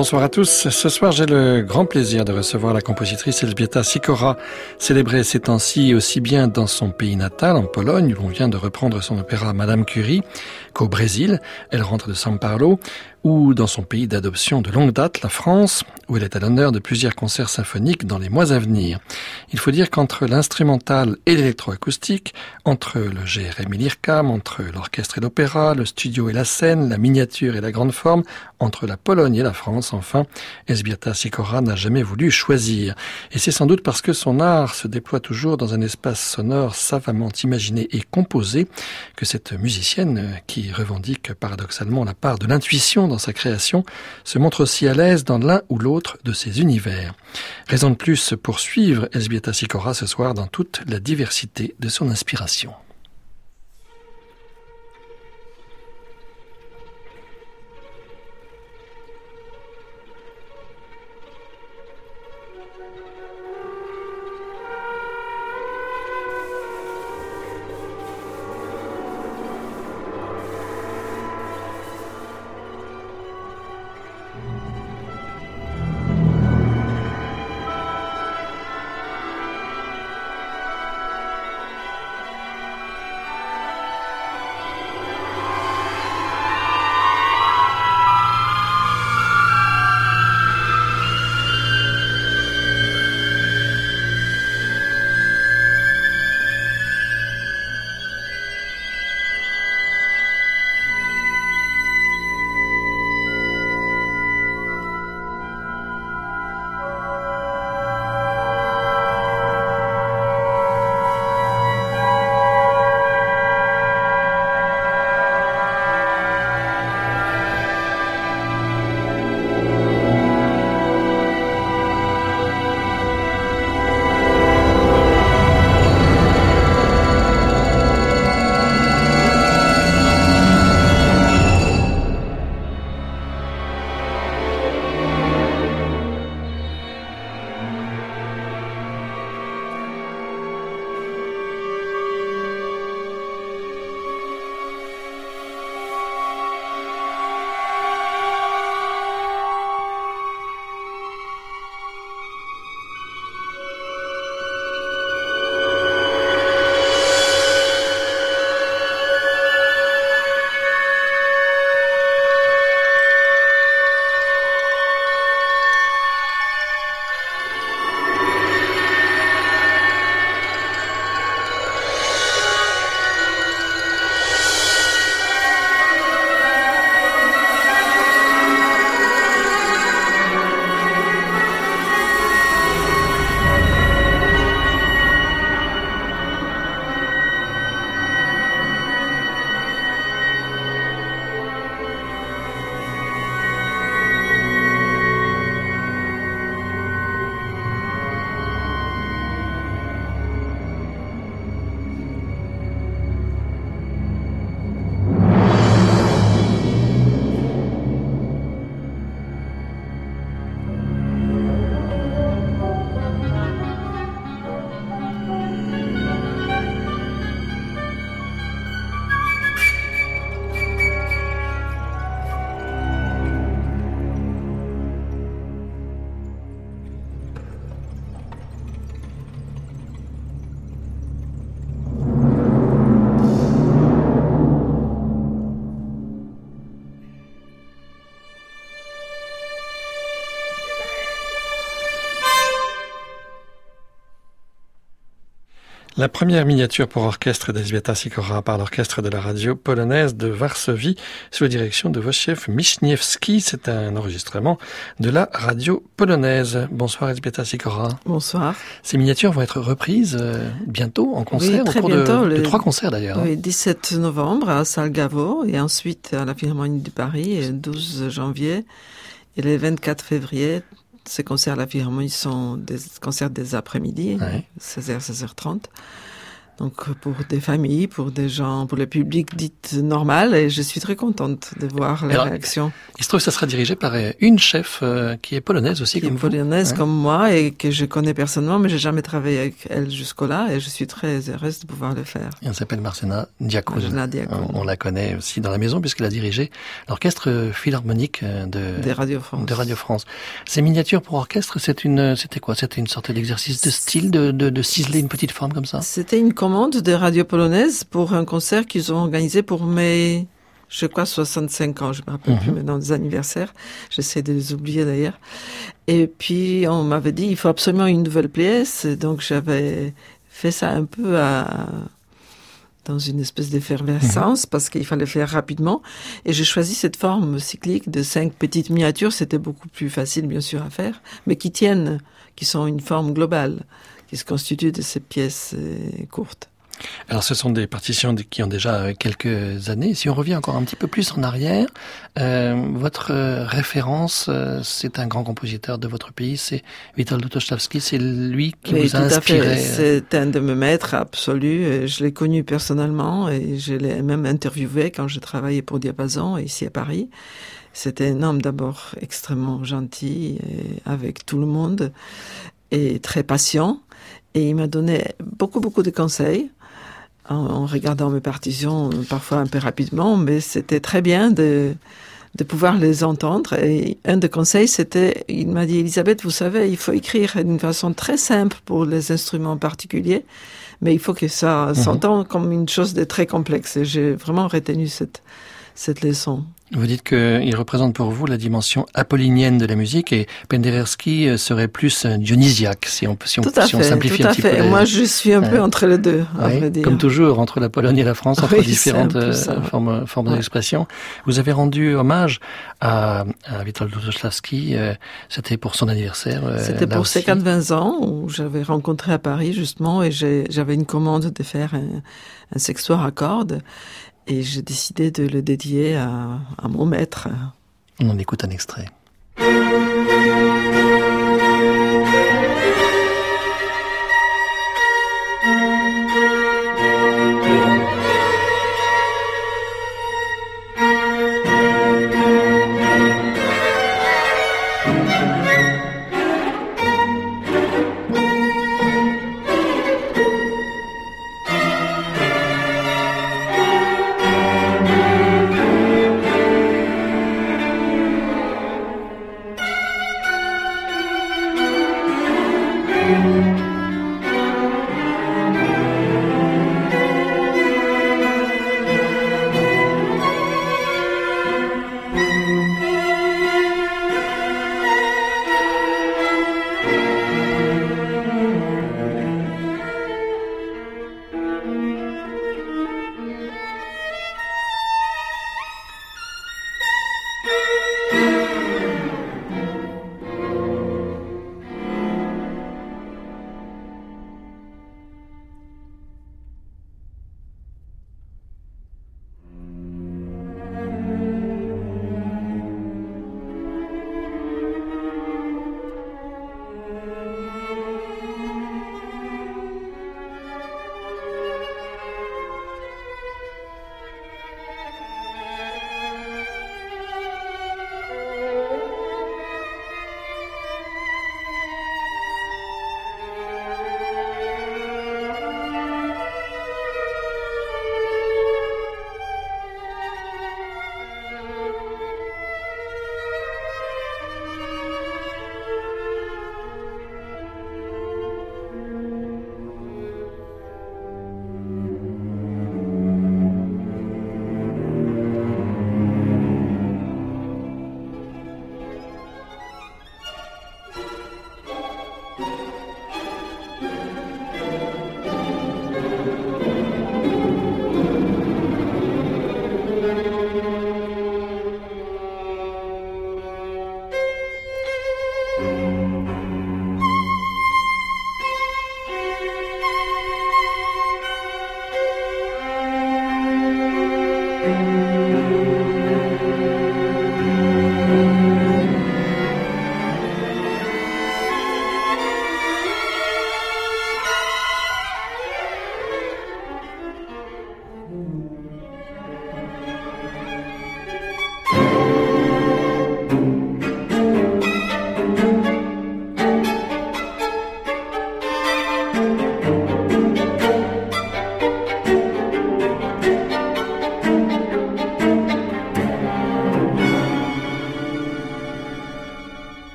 Bonsoir à tous. Ce soir, j'ai le grand plaisir de recevoir la compositrice Elżbieta Sikora, célébrée ces temps-ci aussi bien dans son pays natal, en Pologne, où l'on vient de reprendre son opéra Madame Curie, qu'au Brésil, elle rentre de São Paulo, ou dans son pays d'adoption de longue date, la France, où elle est à l'honneur de plusieurs concerts symphoniques dans les mois à venir. Il faut dire qu'entre l'instrumental et l'électroacoustique, entre le GRM et l'IRCAM, entre l'orchestre et l'opéra, le studio et la scène, la miniature et la grande forme, entre la Pologne et la France, enfin, Esbiata Sikora n'a jamais voulu choisir. Et c'est sans doute parce que son art se déploie toujours dans un espace sonore savamment imaginé et composé que cette musicienne, qui revendique paradoxalement la part de l'intuition dans sa création, se montre aussi à l'aise dans l'un ou l'autre de ses univers. Raison de plus pour suivre Esbieta Sikora ce soir dans toute la diversité de son inspiration. La première miniature pour orchestre d'Elzbieta Sikora par l'orchestre de la radio polonaise de Varsovie sous la direction de Wojciech Michniewski. C'est un enregistrement de la radio polonaise. Bonsoir Elzbieta Sikora. Bonsoir. Ces miniatures vont être reprises euh, bientôt en concert, oui, très au cours bientôt, de, le... de, trois concerts d'ailleurs. Oui, 17 novembre à Salgavo et ensuite à la Philharmonie de Paris, le 12 janvier et le 24 février ces concerts à la Philharmonie sont des concerts des après-midi, Ouais. 16h, 16h30. Donc pour des familles, pour des gens, pour le public dit normal, et je suis très contente de voir les Alors, réactions. Il se trouve que ça sera dirigé par euh, une chef euh, qui est polonaise aussi, Qui est comme vous. polonaise Ouais. comme moi et que je connais personnellement, mais j'ai jamais travaillé avec elle jusqu'au-là, et je suis très heureuse de pouvoir le faire. Et Elle s'appelle Marcena Diakoun. On, on la connaît aussi dans la maison puisqu'elle a dirigé l'orchestre euh, philharmonique de, Des Radio France. de Radio France. Ces miniatures pour orchestre, c'est une, c'était quoi? C'était une sorte d'exercice de style, de, de, de ciseler une petite forme comme ça? C'était une commande de Radio Polonaise pour un concert qu'ils ont organisé pour mes, je crois, 65 ans. Je me rappelle Mhm. plus maintenant des anniversaires. J'essaie de les oublier d'ailleurs. Et puis, on m'avait dit, il faut absolument une nouvelle pièce. Donc, j'avais fait ça un peu à, dans une espèce d'effervescence parce qu'il fallait faire rapidement. Et j'ai choisi cette forme cyclique de cinq petites miniatures. C'était beaucoup plus facile, bien sûr, à faire, mais qui tiennent, qui sont une forme globale, qui se constituent de ces pièces euh, courtes. Alors, ce sont des partitions qui ont déjà euh, quelques années. Si on revient encore un petit peu plus en arrière, euh, votre référence, euh, c'est un grand compositeur de votre pays, c'est Witold Lutosławski. C'est lui qui Oui, vous tout a à inspiré. fait. C'est un de mes maîtres absolus. Je l'ai connu personnellement et je l'ai même interviewé quand je travaillais pour Diapason ici à Paris. C'était un homme d'abord extrêmement gentil avec tout le monde et très patient. Et il m'a donné beaucoup, beaucoup de conseils en, en regardant mes partitions, parfois un peu rapidement, mais c'était très bien de, de pouvoir les entendre. Et un des conseils, c'était, il m'a dit, Elisabeth, vous savez, il faut écrire d'une façon très simple pour les instruments particuliers, mais il faut que ça s'entende comme une chose de très complexe. Et j'ai vraiment retenu cette, cette leçon. Vous dites qu'il représente pour vous la dimension apollinienne de la musique et Penderecki euh, serait plus dionysiaque, si on, si on, Tout à si on fait, simplifie tout un à petit fait. peu. Moi, je suis un peu entre les deux, à Oui, vrai dire. comme toujours, entre la Pologne et la France, entre Oui, différentes euh, ça. formes, formes Ouais. d'expression. Vous avez rendu hommage à, à Witold Lutosławski, euh, c'était pour son anniversaire. C'était pour ses 4-20 ans où j'avais rencontré à Paris justement et j'avais une commande de faire un, un sextoire à cordes et j'ai décidé de le dédier à, à mon maître. On en écoute un extrait.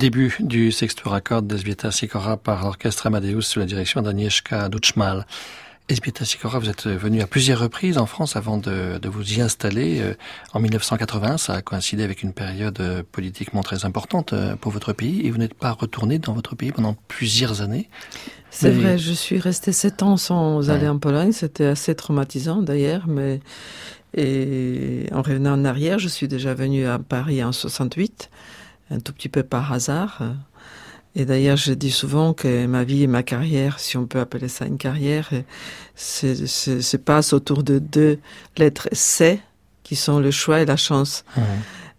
Début du sexto accord d'Esbieta Sikora par l'orchestre Amadeus sous la direction d'Agnieszka Duchmal. Esbieta Sikora, vous êtes venu à plusieurs reprises en France avant de, vous y installer. Euh, en 1980, ça a coïncidé avec une période politiquement très importante euh, pour votre pays et vous n'êtes pas retourné dans votre pays pendant plusieurs années. C'est vrai, je suis resté sept ans sans aller en Pologne. C'était assez traumatisant d'ailleurs, mais et en revenant en arrière, je suis déjà venu à Paris en 68 un tout petit peu par hasard. Et d'ailleurs, je dis souvent que ma vie et ma carrière, si on peut appeler ça une carrière, se passe autour de deux lettres C, qui sont le choix et la chance.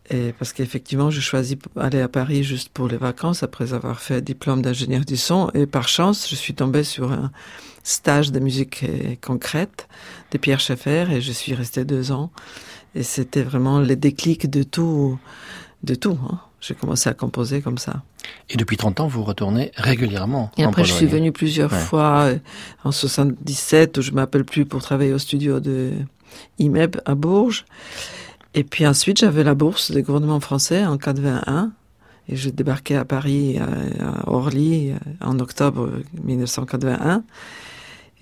Et parce qu'effectivement, je choisis d'aller à Paris juste pour les vacances après avoir fait un diplôme d'ingénieur du son. Et par chance, je suis tombée sur un stage de musique concrète de Pierre Schaeffer et je suis restée deux ans. Et c'était vraiment le déclic de tout, de tout. Hein. J'ai commencé à composer comme ça. Et depuis 30 ans, vous retournez régulièrement Et après, je suis venue plusieurs fois euh, en 77, où je m'appelle plus pour travailler au studio de IMEB à Bourges. Et puis ensuite, j'avais la bourse du gouvernement français en 81. Et j'ai débarqué à Paris, à Orly, en octobre 1981,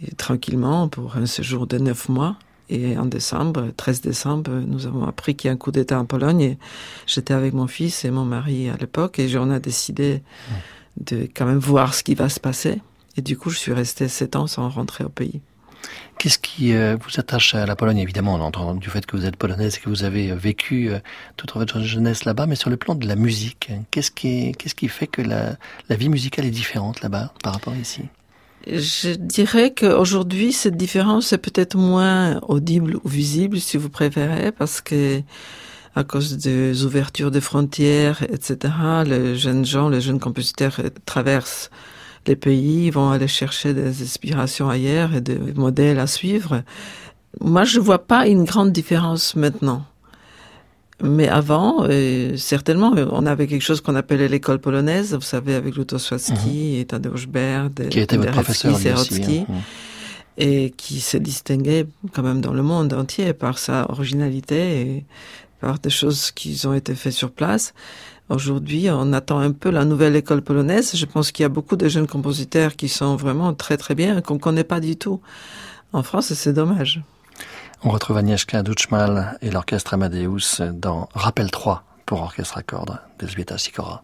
et tranquillement pour un séjour de neuf mois. Et en décembre, 13 décembre, nous avons appris qu'il y a un coup d'État en Pologne. Et j'étais avec mon fils et mon mari à l'époque et on a décidé de quand même voir ce qui va se passer. Et du coup, je suis resté sept ans sans rentrer au pays. Qu'est-ce qui euh, vous attache à la Pologne? Évidemment, on entend du fait que vous êtes polonaise et que vous avez euh, vécu euh, toute votre jeunesse là-bas, mais sur le plan de la musique, qu'est-ce qui, qu'est-ce qui fait que la, la vie musicale est différente là-bas par rapport à ici? Je dirais qu'aujourd'hui, cette différence est peut-être moins audible ou visible, si vous préférez, parce que à cause des ouvertures de frontières, etc., les jeunes gens, les jeunes compositeurs traversent les pays, vont aller chercher des inspirations ailleurs et des modèles à suivre. Moi, je vois pas une grande différence maintenant. Mais avant, euh, certainement, on avait quelque chose qu'on appelait l'école polonaise, vous savez, avec Lutosławski mhm. et Tadeusz Baird, qui était votre professeur aussi, hein. et qui se distinguait quand même dans le monde entier par sa originalité et par des choses qui ont été faites sur place. Aujourd'hui, on attend un peu la nouvelle école polonaise. Je pense qu'il y a beaucoup de jeunes compositeurs qui sont vraiment très très bien, qu'on connaît pas du tout en France, et c'est dommage. On retrouve Agnieszka Duchmal et l'orchestre Amadeus dans Rappel 3 pour orchestre à cordes d'Elzbieta Sikora.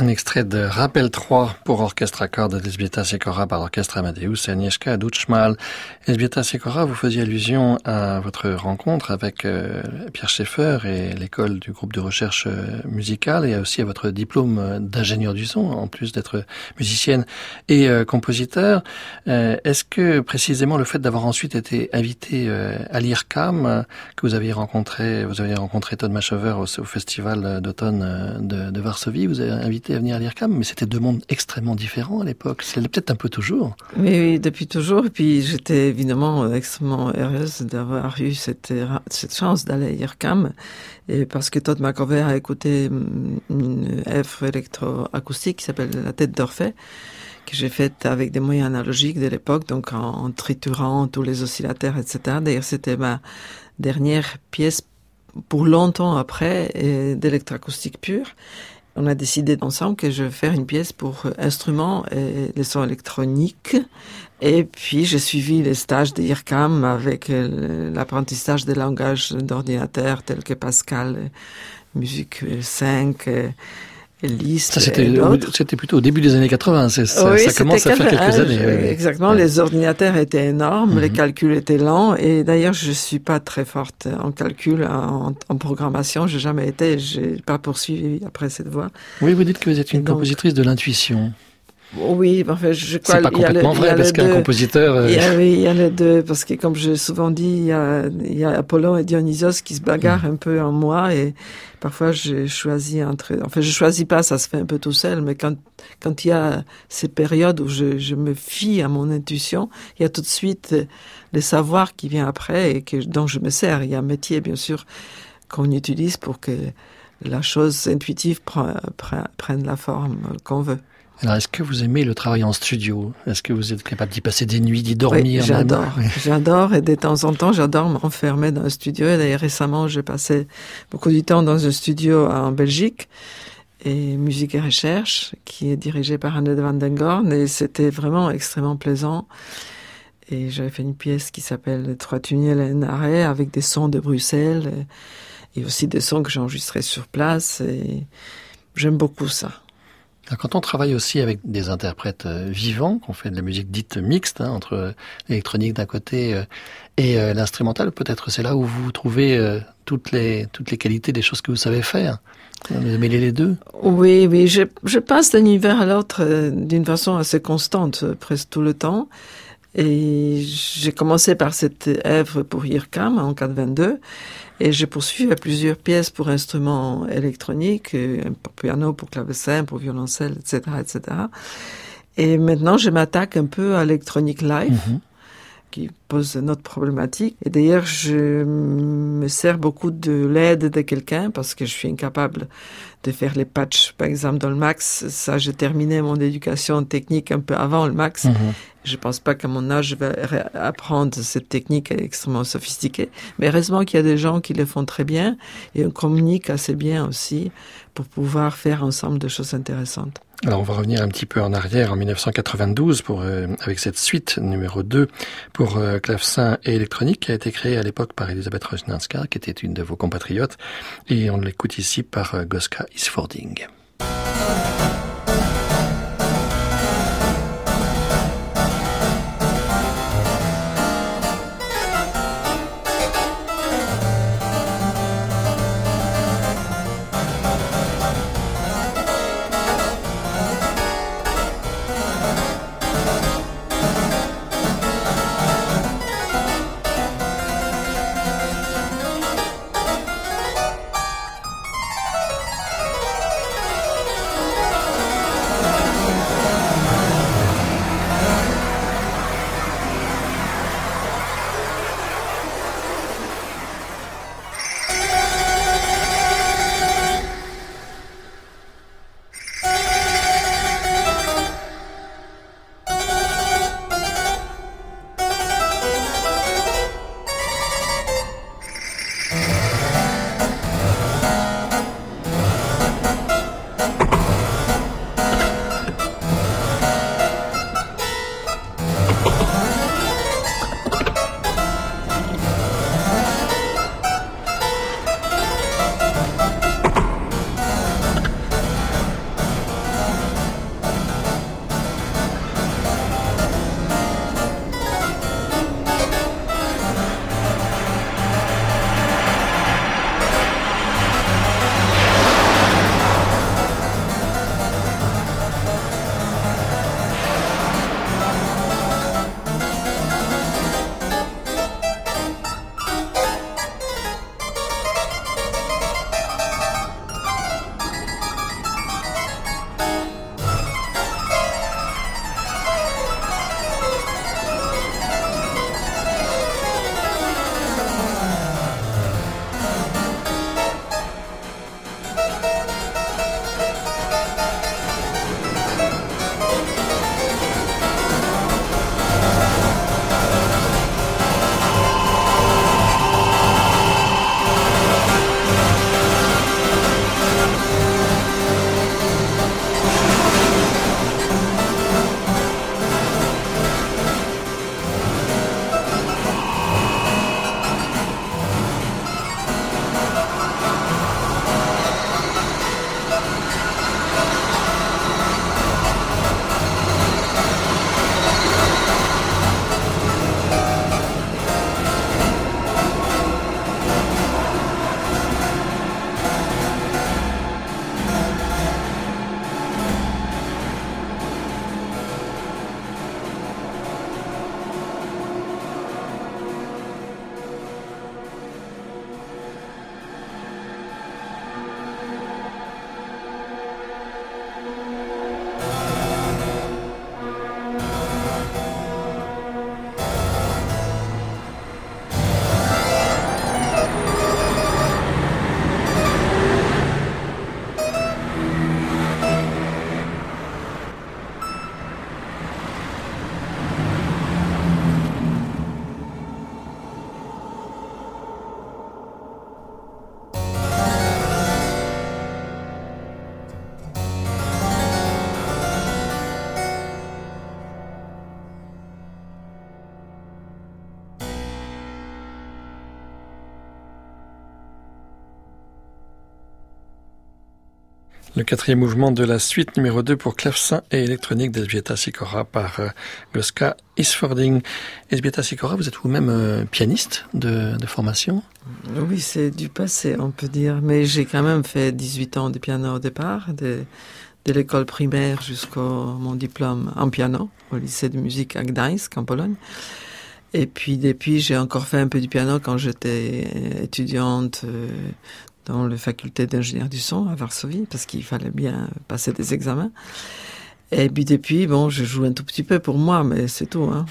Un de Rappel 3 pour orchestre à cordes d'Elzbieta Sekora par l'orchestre Amadeus et Agnieszka Dutschmal. Elzbieta Sekora, vous faisiez allusion à votre rencontre avec euh, Pierre Schaeffer et l'école du groupe de recherche euh, musicale et aussi à votre diplôme d'ingénieur du son, en plus d'être musicienne et euh, compositeur. Est-ce que précisément le fait d'avoir ensuite été invité à l'IRCAM, que vous aviez rencontré, vous aviez rencontré Todd Machover au, festival d'automne de, de Varsovie, vous avez invité à venir à mais c'était deux mondes extrêmement différents à l'époque. C'est peut-être un peu toujours. Oui, oui, depuis toujours. Et puis j'étais évidemment extrêmement heureuse d'avoir eu cette, chance d'aller à l'IRCAM. Et parce que Todd McCover a écouté une œuvre électroacoustique qui s'appelle La tête d'Orphée que j'ai faite avec des moyens analogiques de l'époque, donc en, triturant tous les oscillateurs, etc. D'ailleurs, c'était ma dernière pièce pour longtemps après d'électroacoustique pure on a décidé ensemble que je vais faire une pièce pour euh, instruments et les sons électroniques. Et puis, j'ai suivi les stages d'IRCAM avec euh, l'apprentissage des langages d'ordinateur tels que Pascal, euh, Musique 5, ça, c'était plutôt au début des années 80. Ça, ça commence à faire quelques années. Exactement. Les ordinateurs étaient énormes, les mhm. calculs étaient lents. Et d'ailleurs, je suis pas très forte en calcul, en, en programmation. J'ai jamais été. J'ai pas poursuivi après cette voie. Oui, vous dites que vous êtes une compositrice de l'intuition. Oui, enfin, je crois. C'est pas complètement vrai parce qu'un compositeur. Euh, il, y a, il y a les deux parce que comme j'ai souvent dit, il y a, il y a Apollon et Dionysos qui se bagarrent mm. un peu en moi et parfois j'ai choisi entre. Enfin, je choisis pas, ça se fait un peu tout seul, mais quand quand il y a ces périodes où je, je me fie à mon intuition, il y a tout de suite le savoir qui vient après et que dont je me sers. Il y a un métier bien sûr qu'on utilise pour que la chose intuitive prenne la forme qu'on veut. Alors, est-ce que vous aimez le travail en studio? Est-ce que vous êtes capable d'y passer des nuits, d'y dormir oui, J'adore, j'adore, et de temps en temps, j'adore m'enfermer dans un studio. Et d'ailleurs, récemment, j'ai passé beaucoup de temps dans un studio en Belgique, et Musique et Recherche, qui est dirigé par Anne de Van den Gorn, et c'était vraiment extrêmement plaisant. Et j'avais fait une pièce qui s'appelle Trois tunnels et un arrêt, avec des sons de Bruxelles, et aussi des sons que j'ai enregistrés sur place, et j'aime beaucoup ça. Quand on travaille aussi avec des interprètes euh, vivants, qu'on fait de la musique dite mixte, hein, entre l'électronique d'un côté euh, et euh, l'instrumental, peut-être c'est là où vous trouvez toutes les toutes les qualités des choses que vous savez faire. Mêlez les deux? Oui, oui. Je, passe d'un univers à l'autre d'une façon assez constante, presque tout le temps. Et j'ai commencé par cette œuvre pour IRCAM en 422. Et j'ai poursuivi plusieurs pièces pour instruments électroniques, pour piano, pour clavecin, pour violoncelle, etc., etc. Et maintenant, je m'attaque un peu à l'électronique live. Mhm qui pose notre problématique. Et d'ailleurs, je me sers beaucoup de l'aide de quelqu'un parce que je suis incapable de faire les patchs, par exemple, dans le max. Ça, j'ai terminé mon éducation technique un peu avant le max. Mhm. Je pense pas qu'à mon âge, je vais apprendre cette technique extrêmement sophistiquée. Mais heureusement qu'il y a des gens qui le font très bien et on communique assez bien aussi pour pouvoir faire ensemble de choses intéressantes. Alors on va revenir un petit peu en arrière en 1992 pour euh, avec cette suite numéro 2 pour euh, clavecin et électronique qui a été créée à l'époque par Elisabeth Rosnanska qui était une de vos compatriotes et on l'écoute ici par euh, Goska Isfording. Le quatrième mouvement de la suite numéro 2 pour clavecin et électronique d'Esbieta Sikora par euh, Goska Isfording. Esbieta Sikora, vous êtes vous-même euh, pianiste de, formation? Oui, c'est du passé, on peut dire. Mais j'ai quand même fait 18 ans de piano au départ, de, l'école primaire jusqu'au mon diplôme en piano au lycée de musique à Gdańsk, en Pologne. Et puis depuis, j'ai encore fait un peu du piano quand j'étais étudiante euh, dans la faculté d'ingénieur du son à Varsovie, parce qu'il fallait bien passer des examens. Et puis depuis, bon, je joue un tout petit peu pour moi, mais c'est tout. Hein.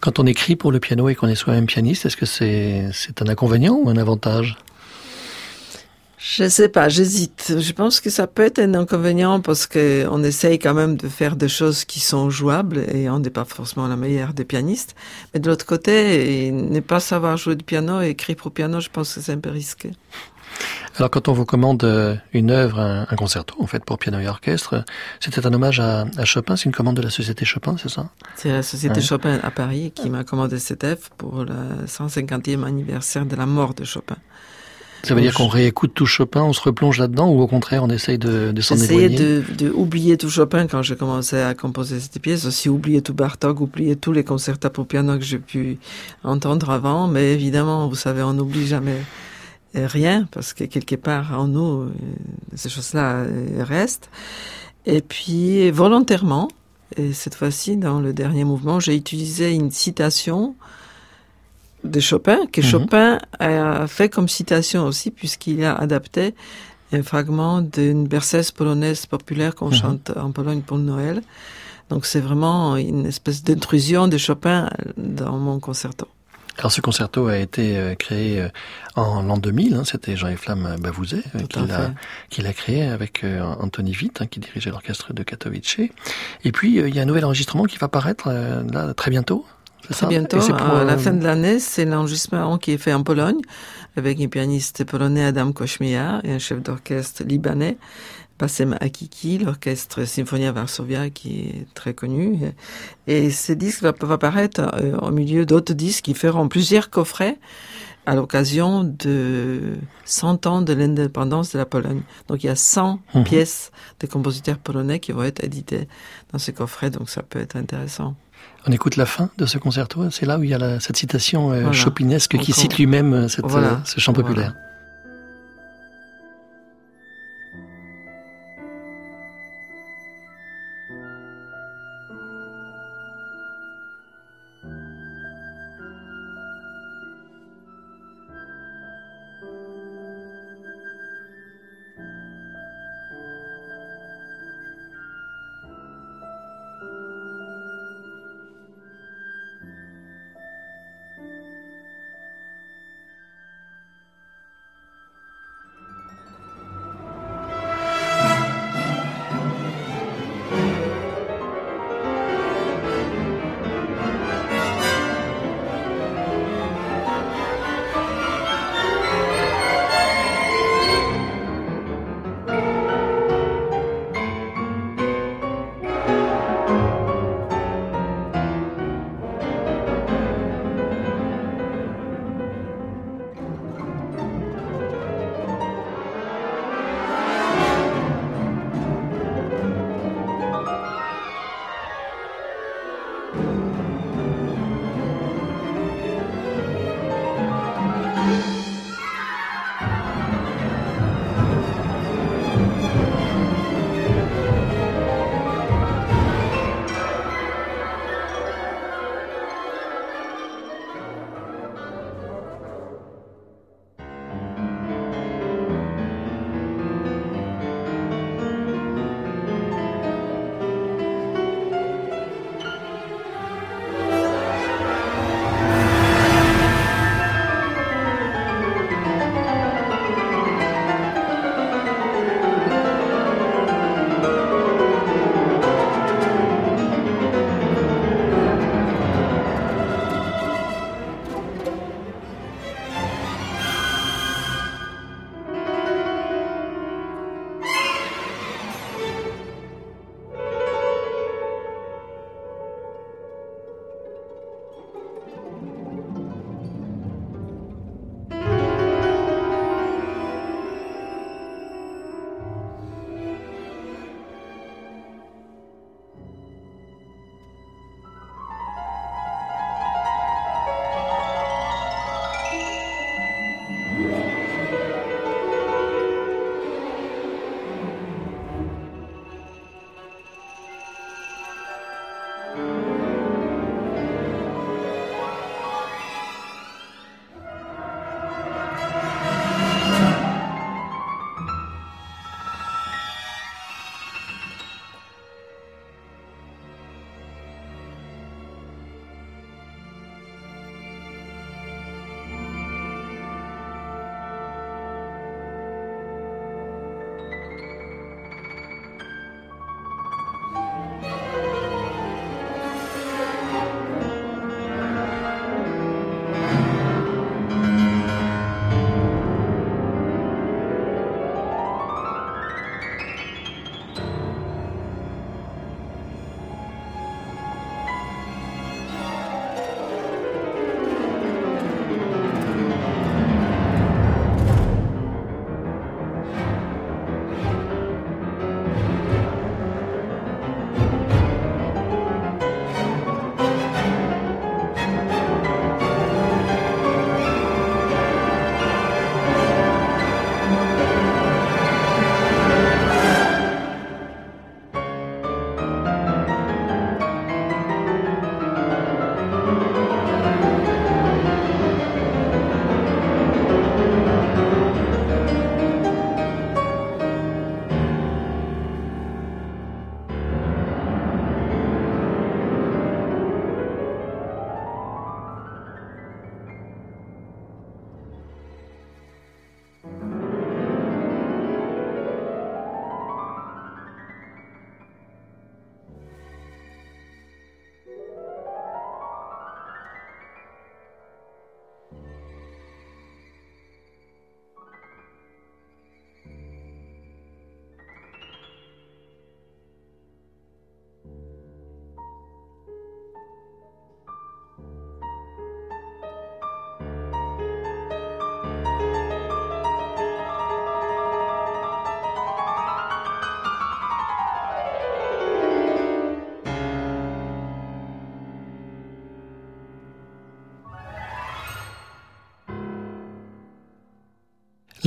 Quand on écrit pour le piano et qu'on est soi-même pianiste, est-ce que c'est c'est un inconvénient ou un avantage? Je sais pas, j'hésite. Je pense que ça peut être un inconvénient parce que on essaye quand même de faire des choses qui sont jouables et on n'est pas forcément la meilleure des pianistes. Mais de l'autre côté, ne pas savoir jouer du piano et écrire pour piano, je pense que c'est un peu risqué. Alors quand on vous commande euh, une œuvre, un, concerto en fait pour piano et orchestre, c'était un hommage à, à Chopin, c'est une commande de la société Chopin, c'est ça? C'est la société Chopin à Paris qui m'a commandé cette œuvre pour le 150e anniversaire de la mort de Chopin. Ça veut dire qu'on réécoute tout Chopin, on se replonge là-dedans, ou au contraire, on essaye de, de s'en éloigner? de, de oublier tout Chopin quand j'ai commencé à composer cette pièce, aussi oublier tout Bartok, oublier tous les concertos pour piano que j'ai pu entendre avant, mais évidemment, vous savez, on n'oublie jamais rien, parce que quelque part en nous, euh, ces choses-là euh, restent. Et puis, volontairement, et cette fois-ci, dans le dernier mouvement, j'ai utilisé une citation de Chopin, que mhm. Chopin a fait comme citation aussi, puisqu'il a adapté un fragment d'une berceuse polonaise populaire qu'on mhm. chante en Pologne pour Noël. Donc c'est vraiment une espèce d'intrusion de Chopin dans mon concerto. Alors ce concerto a été euh, créé euh, en l'an 2000, hein, c'était Jean-Yves Flamme Bavouzet euh, qui l'a créé avec Anthony Witt hein, qui dirigeait l'orchestre de Katowice. Et puis il y a un nouvel enregistrement qui va paraître là très bientôt. Très bientôt, à la fin de l'année, c'est l'enregistrement qui est fait en Pologne avec un pianiste polonais Adam Kośmia et un chef d'orchestre libanais Passem Akiki, l'orchestre Symphonia Varsovia qui est très connu. Et ce disque va, va apparaître euh, au milieu d'autres disques qui feront plusieurs coffrets à l'occasion de 100 ans de l'indépendance de la Pologne. Donc il y a 100 mhm. pièces de compositeurs polonais qui vont être éditées dans ces coffrets, donc ça peut être intéressant. On écoute la fin de ce concerto, c'est là où il y a cette citation euh, chopinesque qui cite lui-même euh, ce chant populaire.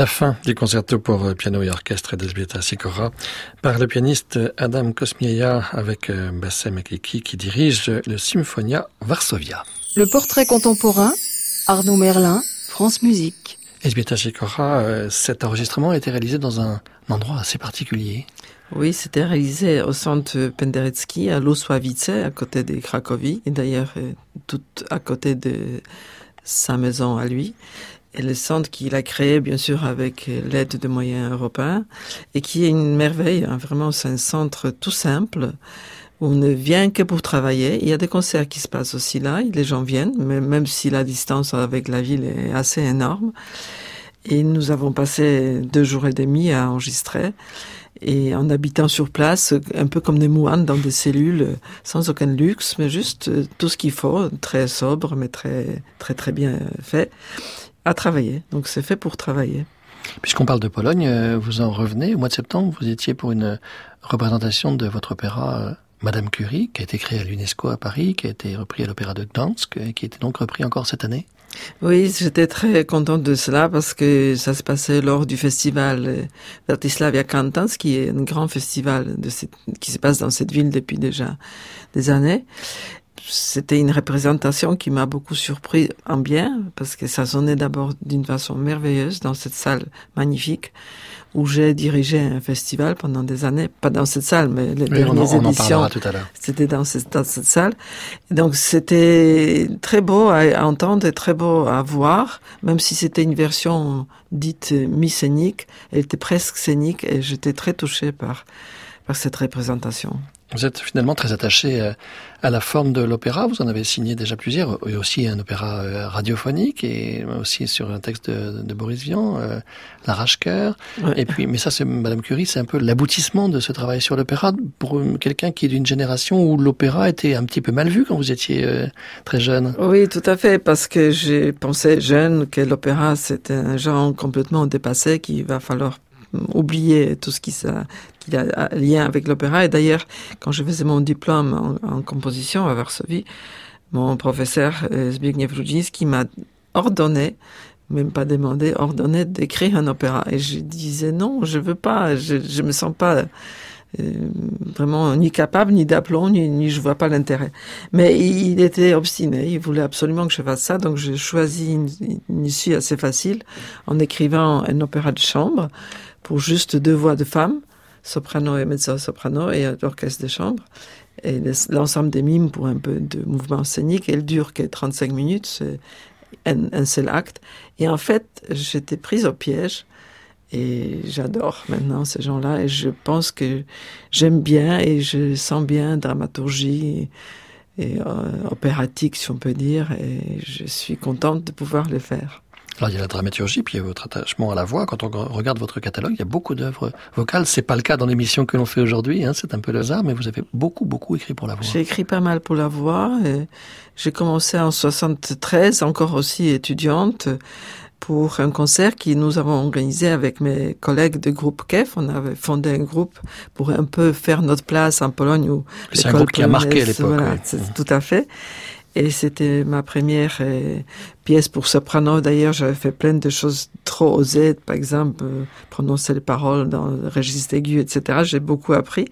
La fin du concerto pour euh, piano et orchestre d'Esbieta Sikora par le pianiste Adam Kosmieja avec euh, Bassem Ekiki qui dirige le Symphonia Varsovia. Le portrait contemporain, Arnaud Merlin, France Musique. Esbieta Sikora, euh, cet enregistrement a été réalisé dans un endroit assez particulier. Oui, c'était réalisé au centre Penderecki à Losławice, à côté de Cracovie, et d'ailleurs tout à côté de sa maison à lui et le centre qu'il a créé, bien sûr, avec l'aide de moyens européens, et qui est une merveille. Hein. Vraiment, c'est un centre tout simple où on ne vient que pour travailler. Il y a des concerts qui se passent aussi là, les gens viennent, même si la distance avec la ville est assez énorme. Et nous avons passé deux jours et demi à enregistrer et en habitant sur place, un peu comme des moines dans des cellules, sans aucun luxe, mais juste tout ce qu'il faut, très sobre, mais très très très bien fait à travailler. Donc c'est fait pour travailler. Puisqu'on parle de Pologne, euh, vous en revenez. Au mois de septembre, vous étiez pour une représentation de votre opéra euh, Madame Curie, qui a été créé à l'UNESCO à Paris, qui a été repris à l'Opéra de Gdansk, et qui était donc repris encore cette année. Oui, j'étais très contente de cela parce que ça se passait lors du festival euh, Vertislavia Cantans, qui est un grand festival de qui se passe dans cette ville depuis déjà des années c'était une représentation qui m'a beaucoup surpris en bien, parce que ça sonnait d'abord d'une façon merveilleuse dans cette salle magnifique où j'ai dirigé un festival pendant des années, pas dans cette salle, mais les dernières éditions. C'était dans cette, dans cette salle. donc c'était très beau à, entendre et très beau à voir, même si c'était une version dite mi-scénique, elle était presque scénique et j'étais très touchée par, par cette représentation. Vous êtes finalement très attaché euh, à la forme de l'opéra. Vous en avez signé déjà plusieurs, et aussi un opéra euh, radiophonique, et aussi sur un texte de, Boris Vian, euh, L'arrache-cœur. Et puis, mais ça, c'est Madame Curie, c'est un peu l'aboutissement de ce travail sur l'opéra pour quelqu'un qui est d'une génération où l'opéra était un petit peu mal vu quand vous étiez très jeune. Oui, tout à fait, parce que j'ai pensé jeune que l'opéra c'était un genre complètement dépassé qu'il va falloir oublier tout ce qui, ça, qui a lien avec l'opéra. Et d'ailleurs, quand je faisais mon diplôme en, composition à Varsovie, mon professeur euh, Zbigniew Rudziński m'a ordonné même pas demandé, ordonné d'écrire un opéra. Et je disais non, je veux pas, je, je me sens pas euh, vraiment ni capable, ni d'aplomb, ni, ni je vois pas l'intérêt. Mais il était obstiné, il voulait absolument que je fasse ça, donc j'ai choisi une, une, issue assez facile en écrivant un opéra de chambre pour juste deux voix de femmes, soprano et mezzo-soprano, et l'orchestre de chambre. Et l'ensemble des mimes pour un peu de mouvement scénique. Elle dure que 35 minutes, c'est un, seul acte. Et en fait, j'étais prise au piège. Et j'adore maintenant ces gens-là. Et je pense que j'aime bien et je sens bien dramaturgie et, euh, opératique, si on peut dire. Et je suis contente de pouvoir le faire. Alors il y a la dramaturgie, puis il y a votre attachement à la voix. Quand on regarde votre catalogue, il y a beaucoup d'œuvres vocales. C'est pas le cas dans l'émission que l'on fait aujourd'hui, hein, c'est un peu le hasard, mais vous avez beaucoup, beaucoup écrit pour la voix. J'ai écrit pas mal pour la voix. J'ai commencé en 73, encore aussi étudiante, pour un concert qui nous avons organisé avec mes collègues de groupe KEF. On avait fondé un groupe pour un peu faire notre place en Pologne. C'est un groupe qui a marqué à l'époque. Voilà, tout à fait. Et c'était ma première euh, pièce pour soprano. D'ailleurs, j'avais fait plein de choses trop osées, par exemple, euh, prononcer les paroles dans le registre aigu, etc. J'ai beaucoup appris.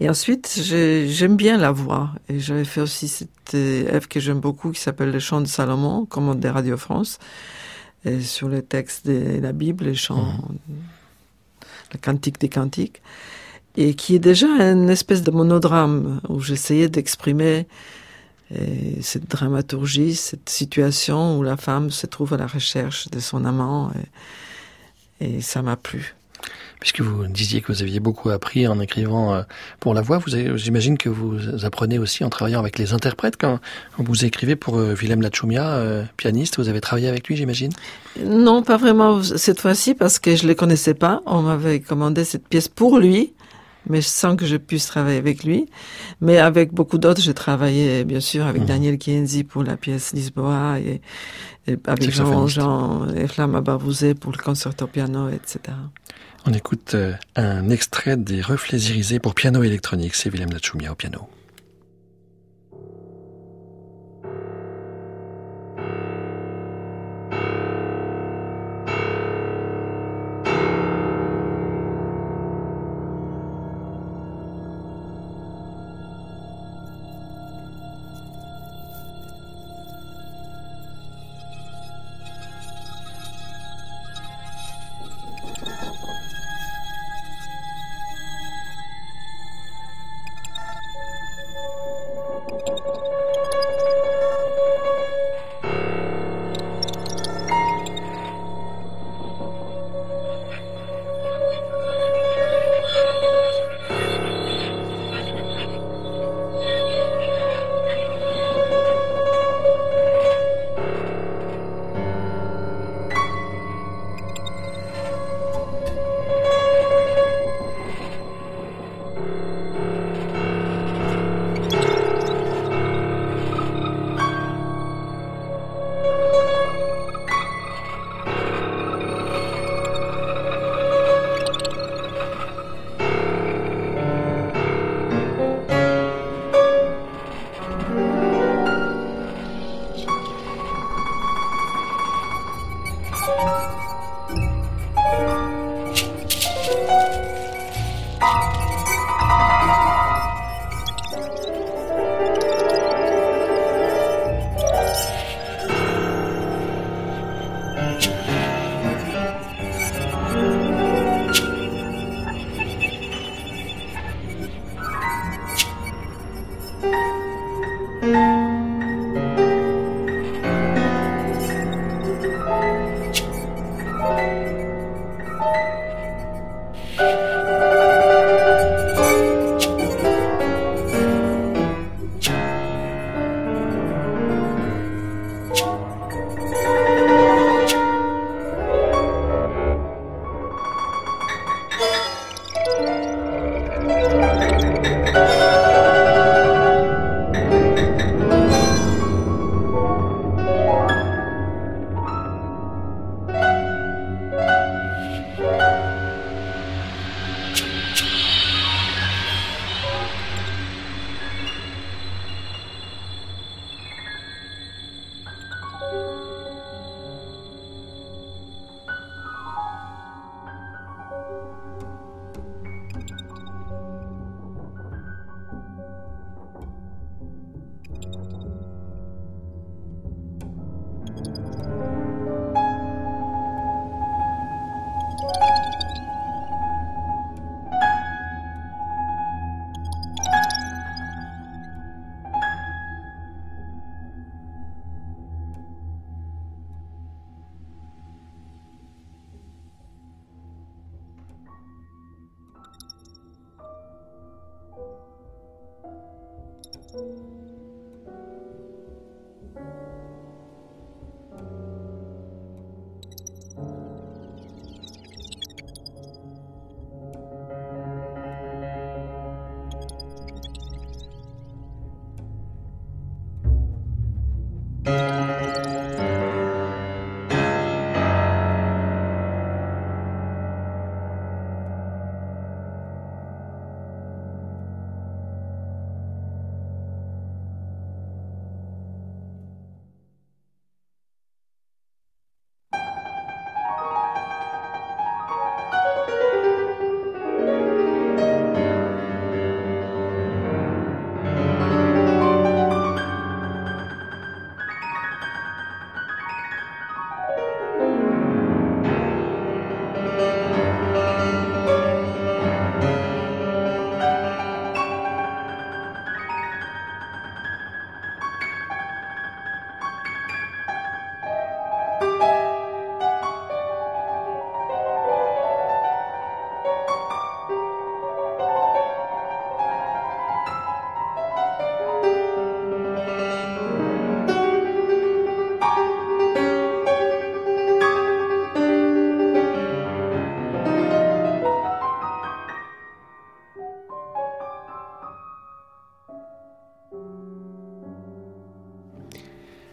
Et ensuite, j'aime bien la voix. Et j'avais fait aussi cette euh, œuvre que j'aime beaucoup qui s'appelle Le chant de Salomon, commande des Radio France, et sur les textes de la Bible, les chants, mmh. la cantique des cantiques, et qui est déjà une espèce de monodrame où j'essayais d'exprimer et cette dramaturgie, cette situation où la femme se trouve à la recherche de son amant, et, et ça m'a plu. Puisque vous disiez que vous aviez beaucoup appris en écrivant euh, pour la voix, j'imagine que vous apprenez aussi en travaillant avec les interprètes. Quand, vous écrivez pour euh, Willem Lachumia, euh, pianiste, vous avez travaillé avec lui, j'imagine? Non, pas vraiment cette fois-ci parce que je ne le connaissais pas. On m'avait commandé cette pièce pour lui mais sans que je puisse travailler avec lui. Mais avec beaucoup d'autres, j'ai travaillé bien sûr avec mmh. Daniel Kienzi pour la pièce Lisboa et, avec Jean, Jean et Barbouzet pour le concerto piano, etc. On écoute euh, un extrait des Reflets irisés pour piano électronique. C'est Willem Lachumia au piano.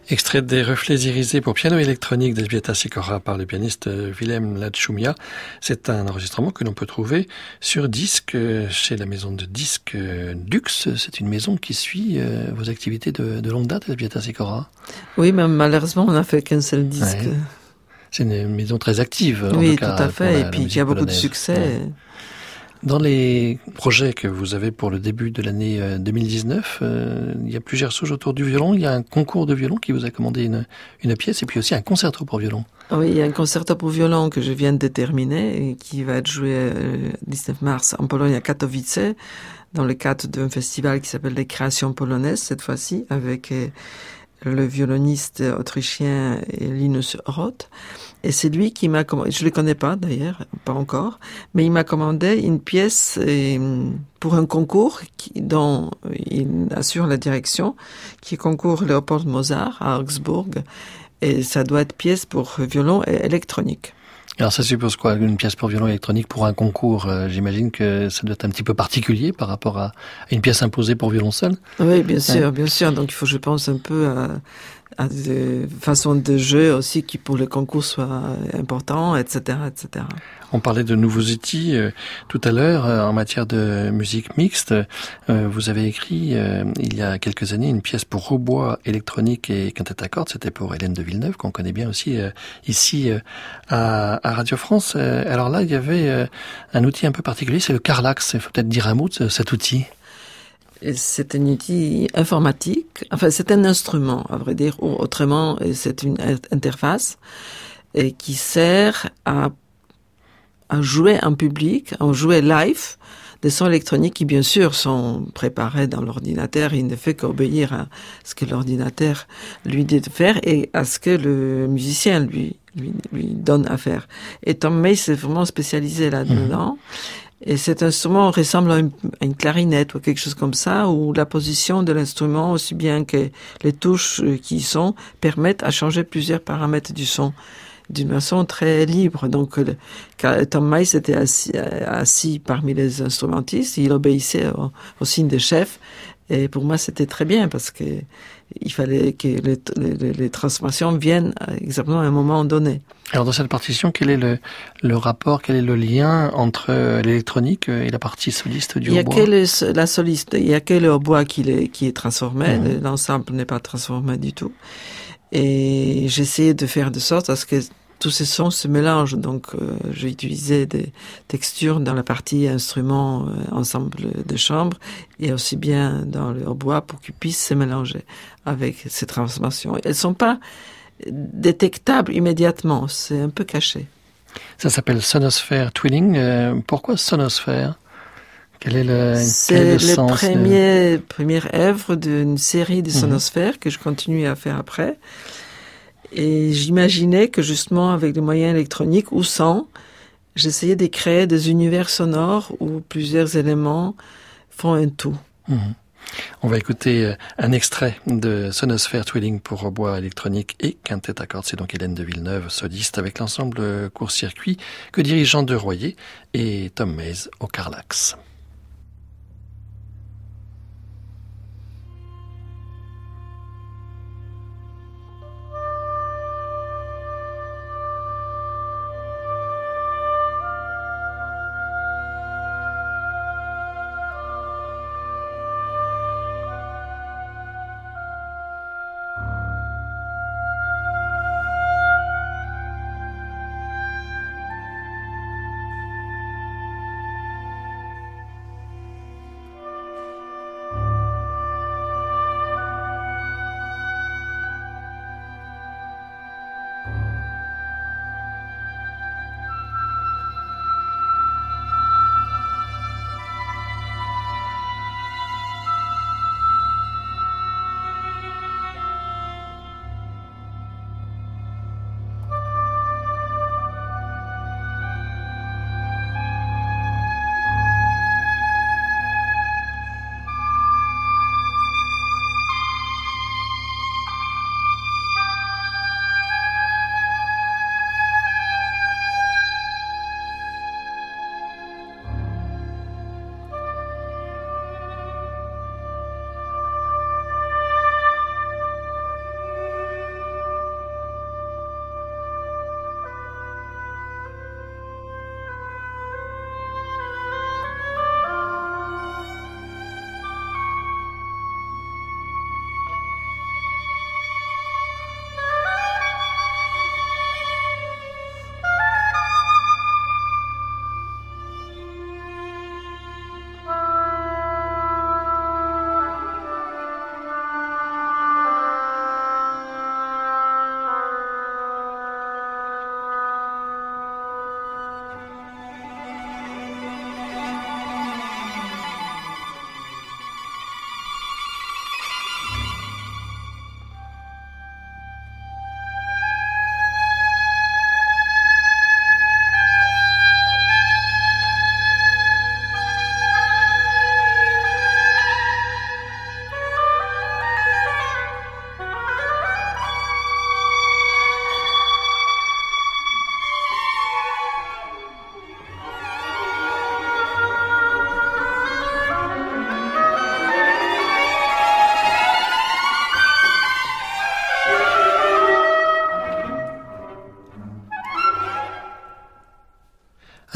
Extrait des reflets irisés pour piano électronique d'Elbieta Sikora par le pianiste Willem Lachumia. C'est un enregistrement que l'on peut trouver sur disque chez la maison de disques Dux. C'est une maison qui suit euh, vos activités de, de longue date, Elbieta Sikora. Oui, mais malheureusement, on n'a fait qu'un seul disque. Ouais. C'est une maison très active. Oui, en tout, tout, cas, à fait. Et puis qui a beaucoup de succès. Ouais. Dans les projets que vous avez pour le début de l'année 2019, euh, il y a plusieurs choses autour du violon. Il y a un concours de violon qui vous a commandé une, pièce et puis aussi un concerto pour violon. Oui, il y a un concerto pour violon que je viens de terminer et qui va être joué le 19 mars en Pologne à Katowice dans le cadre d'un festival qui s'appelle les créations polonaises cette fois-ci avec le violoniste autrichien Linus Roth. Et c'est lui qui m'a commandé, je ne le connais pas d'ailleurs, pas encore, mais il m'a commandé une pièce pour un concours dont il assure la direction, qui est concours Léopold Mozart à Augsbourg. Et ça doit être pièce pour violon et électronique. Alors ça suppose quoi Une pièce pour violon électronique pour un concours euh, J'imagine que ça doit être un petit peu particulier par rapport à une pièce imposée pour violon seul. Oui, bien sûr, ouais. bien sûr. Donc il faut, je pense, un peu à, à des façons de jeu aussi qui pour le concours soient importants, etc., etc. On parlait de nouveaux outils euh, tout à l'heure euh, en matière de musique mixte. Euh, vous avez écrit il y a quelques années une pièce pour hautbois électronique et quintette à cordes. C'était pour Hélène de Villeneuve qu'on connaît bien aussi ici à, à, Radio France. alors là, il y avait un outil un peu particulier, c'est le Carlax. Il faut peut-être dire un mot cet outil. C'est un outil informatique, enfin c'est un instrument, à vrai dire, ou autrement c'est une interface qui sert à, jouer en public, à jouer live des sons électroniques qui bien sûr sont préparés dans l'ordinateur. Il ne fait qu'obéir à ce que l'ordinateur lui dit de faire et à ce que le musicien lui donne à faire. Et Tom May s'est vraiment spécialisé là-dedans. Mmh. Et cet instrument ressemble à une, clarinette ou quelque chose comme ça, où la position de l'instrument, aussi bien que les touches qui y sont, permettent à changer plusieurs paramètres du son d'une façon très libre. Donc, Tom Mice était assis, assis, parmi les instrumentistes, il obéissait au, au signe de chef. Et pour moi, c'était très bien parce que il fallait que les, les, les, transformations viennent exactement à un moment donné. Alors dans cette partition, quel est le, le rapport, quel est le lien entre l'électronique et la partie soliste du hautbois Il y a que le, la soliste, il y a que le hautbois qui est, qui est transformé, mmh. l'ensemble n'est pas transformé du tout. Et j'essayais de faire de sorte à ce que tous ces sons se mélangent. Donc, euh, j'ai utilisé des textures dans la partie instrument, euh, ensemble de chambre, et aussi bien dans le hautbois pour qu'ils puissent se mélanger avec ces transformations. Elles sont pas détectables immédiatement, c'est un peu caché. Ça s'appelle Sonosphère Twinning. Euh, pourquoi Sonosphère quel est le, c'est le, le premier, de... première œuvre d'une série de sonosphères mmh. que je continue à faire après. Et j'imaginais que justement avec des moyens électroniques ou sans, j'essayais de créer des univers sonores où plusieurs éléments font un tout. Mmh. On va écouter euh, un extrait de Sonosphère Twilling pour hautbois électronique et quintet à cordes. C'est donc Hélène de Villeneuve, soliste, avec l'ensemble court-circuit que dirige Jean de Royer et Tom Mays au Carlax.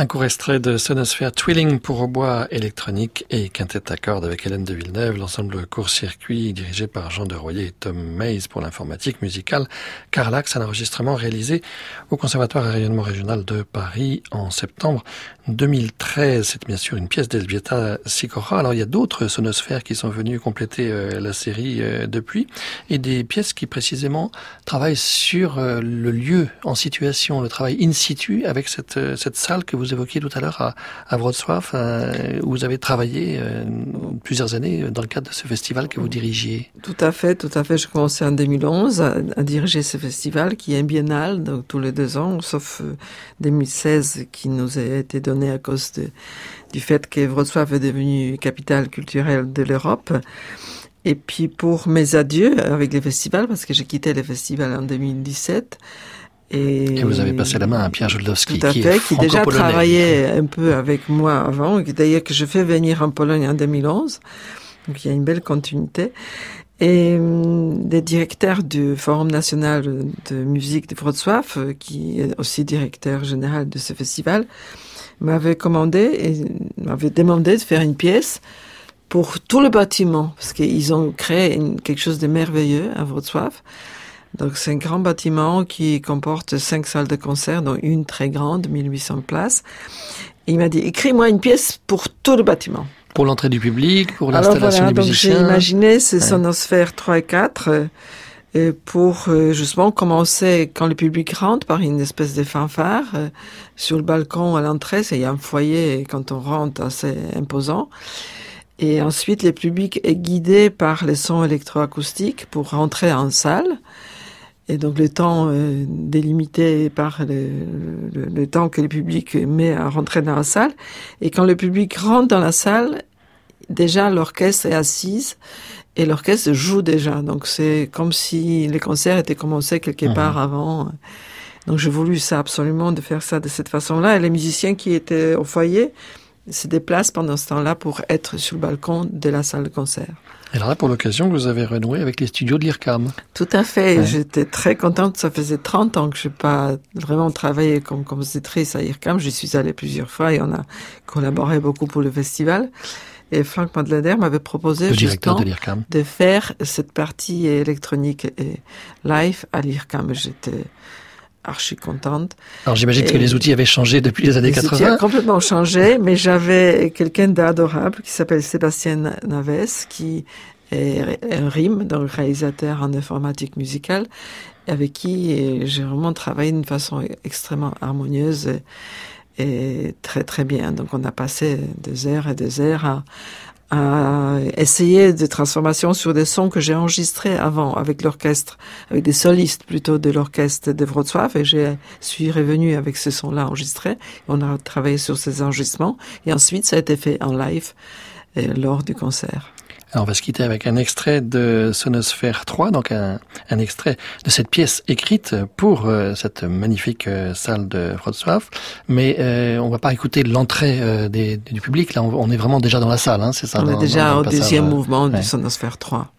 Un court extrait de Sonosphère Twilling pour hautbois électronique et quintette à cordes avec Hélène de Villeneuve, l'ensemble court-circuit dirigé par Jean de Royer et Tom Mays pour l'informatique musicale. Carlax, un enregistrement réalisé au Conservatoire et rayonnement régional de Paris en septembre 2013. C'est bien sûr une pièce d'Elzbieta Sikora. Alors il y a d'autres sonosphères qui sont venus compléter euh, la série euh, depuis et des pièces qui précisément travaillent sur euh, le lieu en situation, le travail in situ avec cette, cette salle que vous évoquiez tout à l'heure à, à Wrocław, euh, où vous avez travaillé euh, plusieurs années dans le cadre de ce festival que vous dirigiez. Tout à fait, tout à fait. Je commençais en 2011 à, diriger ce festival qui est un biennal, donc tous les deux ans, sauf 2016 euh, qui nous a été donné à cause du fait que Wrocław est devenue capitale culturelle de l'Europe. Et puis pour mes adieux avec les festivals, parce que j'ai quitté les festivals en 2017, et, et, vous avez passé la main à Pierre Joldowski, tout à qui, fait, est qui déjà travaillait un peu avec moi avant, d'ailleurs que je fais venir en Pologne en 2011. Donc il y a une belle continuité. Et des directeurs du Forum national de musique de Wrocław, qui est aussi directeur général de ce festival, m'avait commandé et m'avait demandé de faire une pièce pour tout le bâtiment, parce qu'ils ont créé une, quelque chose de merveilleux à Wrocław. Donc c'est un grand bâtiment qui comporte cinq salles de concert, dont une très grande, 1800 places. Et il m'a dit, écris-moi une pièce pour tout le bâtiment. Pour l'entrée du public, pour l'installation voilà, des musiciens. J'ai imaginé ces ouais. sonosphères 3 et 4 euh, pour euh, justement commencer quand le public rentre par une espèce de fanfare euh, sur le balcon à l'entrée. Il y a un foyer quand on rentre assez imposant. Et ensuite, le public est guidé par les sons électroacoustiques pour rentrer en salle. Et donc le temps euh, délimité par le, le, le, temps que le public met à rentrer dans la salle. Et quand le public rentre dans la salle, déjà l'orchestre est assise et l'orchestre joue déjà. Donc c'est comme si les concerts étaient commencés quelque Mhm. part avant. Donc j'ai voulu ça absolument de faire ça de cette façon-là. Et les musiciens qui étaient au foyer se déplacent pendant ce temps-là pour être sur le balcon de la salle de concert. Et alors là, pour l'occasion, vous avez renoué avec les studios de l'IRCAM. Tout à fait. Ouais. J'étais très contente. Ça faisait 30 ans que je n'ai pas vraiment travaillé comme compositrice à IRCAM. J'y suis allée plusieurs fois et on a collaboré beaucoup pour le festival. Et Franck Madlader m'avait proposé Le directeur de l'IRCAM. de faire cette partie électronique et live à l'IRCAM. J'étais archi contente. Alors j'imagine que les outils avaient changé depuis les années Les outils 80. ont complètement changé, mais j'avais quelqu'un d'adorable qui s'appelle Sébastien Naves, qui est un RIM, donc réalisateur en informatique musicale, avec qui j'ai vraiment travaillé d'une façon extrêmement harmonieuse et, et très très bien. Donc on a passé des heures et des heures à, à essayer des transformations sur des sons que j'ai enregistrés avant avec l'orchestre, avec des solistes plutôt de l'orchestre de Wrocław et je suis revenu avec ce son-là enregistré. On a travaillé sur ces enregistrements et ensuite ça a été fait en live euh, lors du concert. Alors on va se quitter avec un extrait de Sonosphère 3, donc un, un extrait de cette pièce écrite pour euh, cette magnifique euh, salle de Wrocław. Mais euh, on va pas écouter l'entrée euh, des- du public. Là, on, on est vraiment déjà dans la salle, hein, c'est ça On dans- est déjà dans au deuxième mouvement ouais. du Sonosphère 3.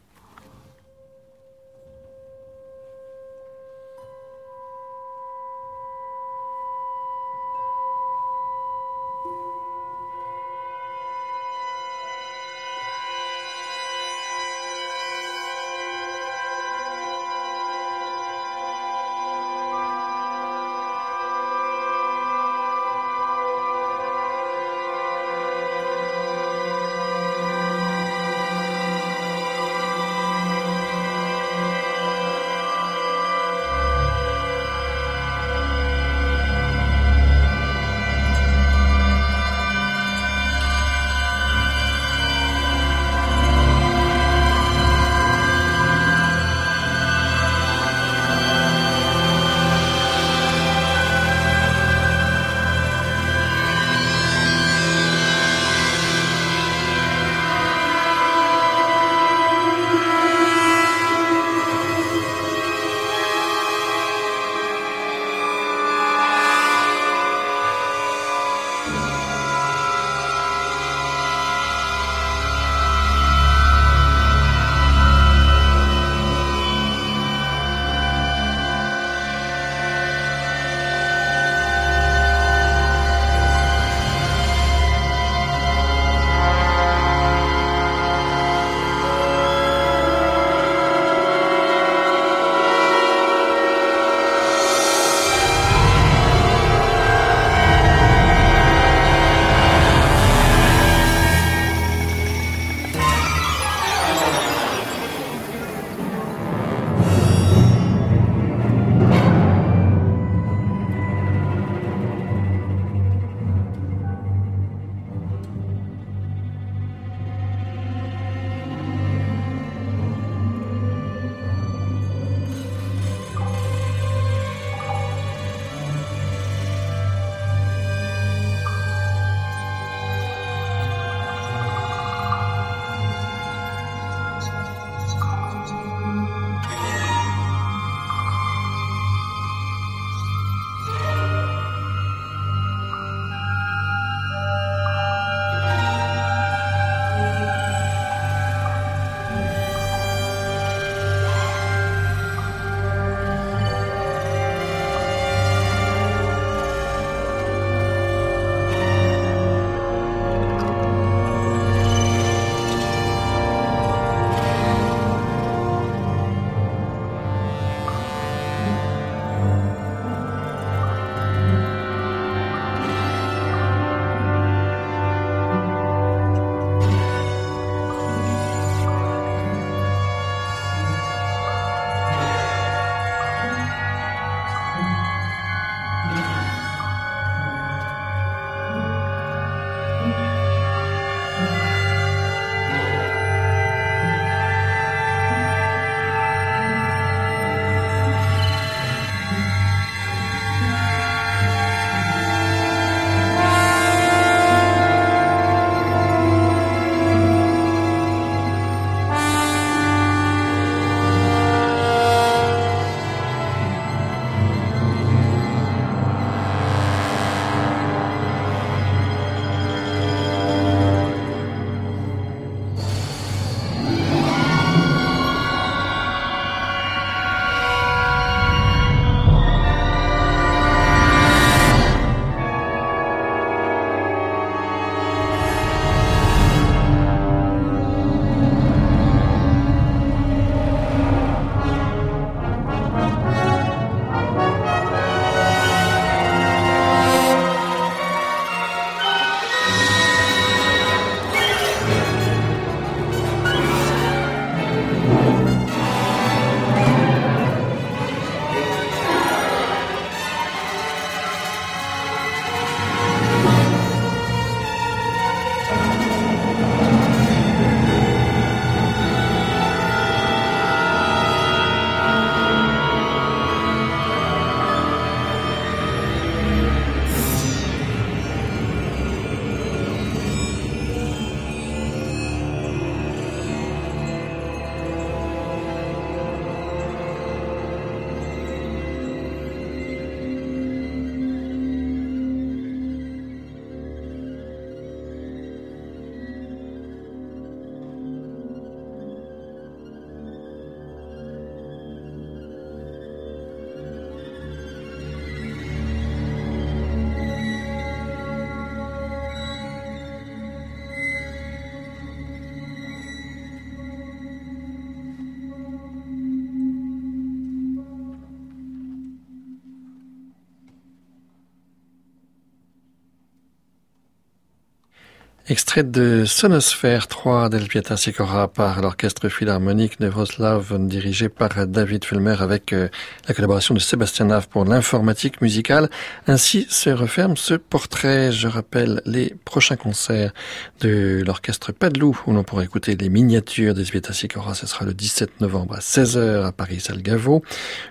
Extrait de Sonosphère 3 d'Elpieta Sikora par l'Orchestre Philharmonique de Wroclaw dirigé par David Fulmer avec euh, la collaboration de Sébastien Nave pour l'informatique musicale. Ainsi se referme ce portrait. Je rappelle les prochains concerts de l'Orchestre Padlou où l'on pourra écouter les miniatures d'Elpieta Sikora. Ce sera le 17 novembre à 16h à Paris Salle Gaveau,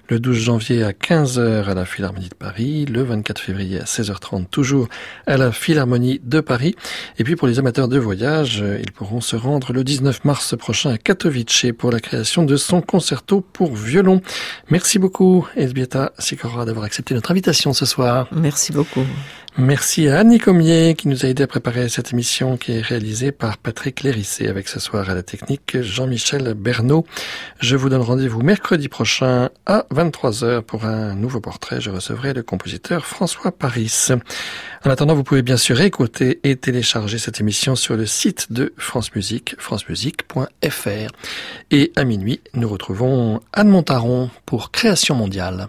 le 12 janvier à 15h à la Philharmonie de Paris, le 24 février à 16h30 toujours à la Philharmonie de Paris et puis pour les amateurs de voyage, euh, ils pourront se rendre le 19 mars prochain à Katowice pour la création de son concerto pour violon. Merci beaucoup, Elbieta Sikora, d'avoir accepté notre invitation ce soir. Merci beaucoup. Merci à Annie Comier qui nous a aidé à préparer cette émission qui est réalisée par Patrick Lérissé avec ce soir à la technique Jean-Michel Bernot. Je vous donne rendez-vous mercredi prochain à 23h pour un nouveau portrait. Je recevrai le compositeur François Paris. En attendant, vous pouvez bien sûr écouter et télécharger cette émission sur le site de France Musique, francemusique.fr. Et à minuit, nous retrouvons Anne Montaron pour Création mondiale